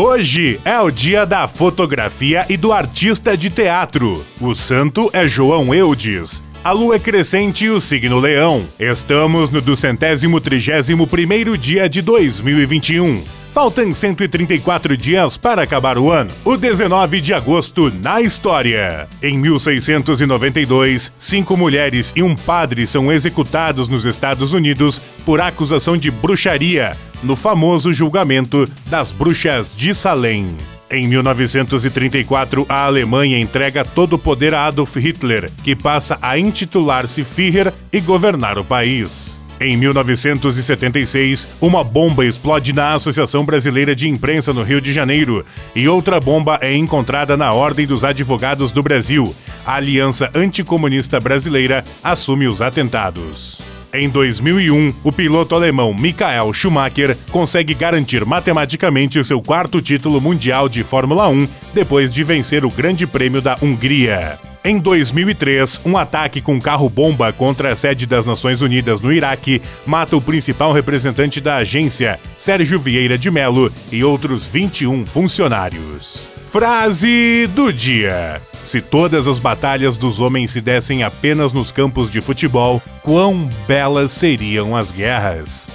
Hoje é o dia da fotografia e do artista de teatro. O santo é João Eudes. A lua é crescente e o signo leão. Estamos no duzentésimo trigésimo primeiro dia de 2021. Faltam 134 dias para acabar o ano. O 19 de agosto na história. Em 1692, cinco mulheres e um padre são executados nos Estados Unidos por acusação de bruxaria no famoso julgamento das bruxas de Salem. Em 1934, a Alemanha entrega todo o poder a Adolf Hitler, que passa a intitular-se Führer e governar o país. Em 1976, uma bomba explode na Associação Brasileira de Imprensa no Rio de Janeiro e outra bomba é encontrada na Ordem dos Advogados do Brasil. A Aliança Anticomunista Brasileira assume os atentados. Em 2001, o piloto alemão Michael Schumacher consegue garantir matematicamente o seu quarto título mundial de Fórmula 1 depois de vencer o Grande Prêmio da Hungria. Em 2003, um ataque com carro-bomba contra a sede das Nações Unidas no Iraque mata o principal representante da agência, Sérgio Vieira de Mello, e outros 21 funcionários. Frase do dia: Se todas as batalhas dos homens se dessem apenas nos campos de futebol, quão belas seriam as guerras.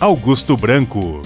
Augusto Branco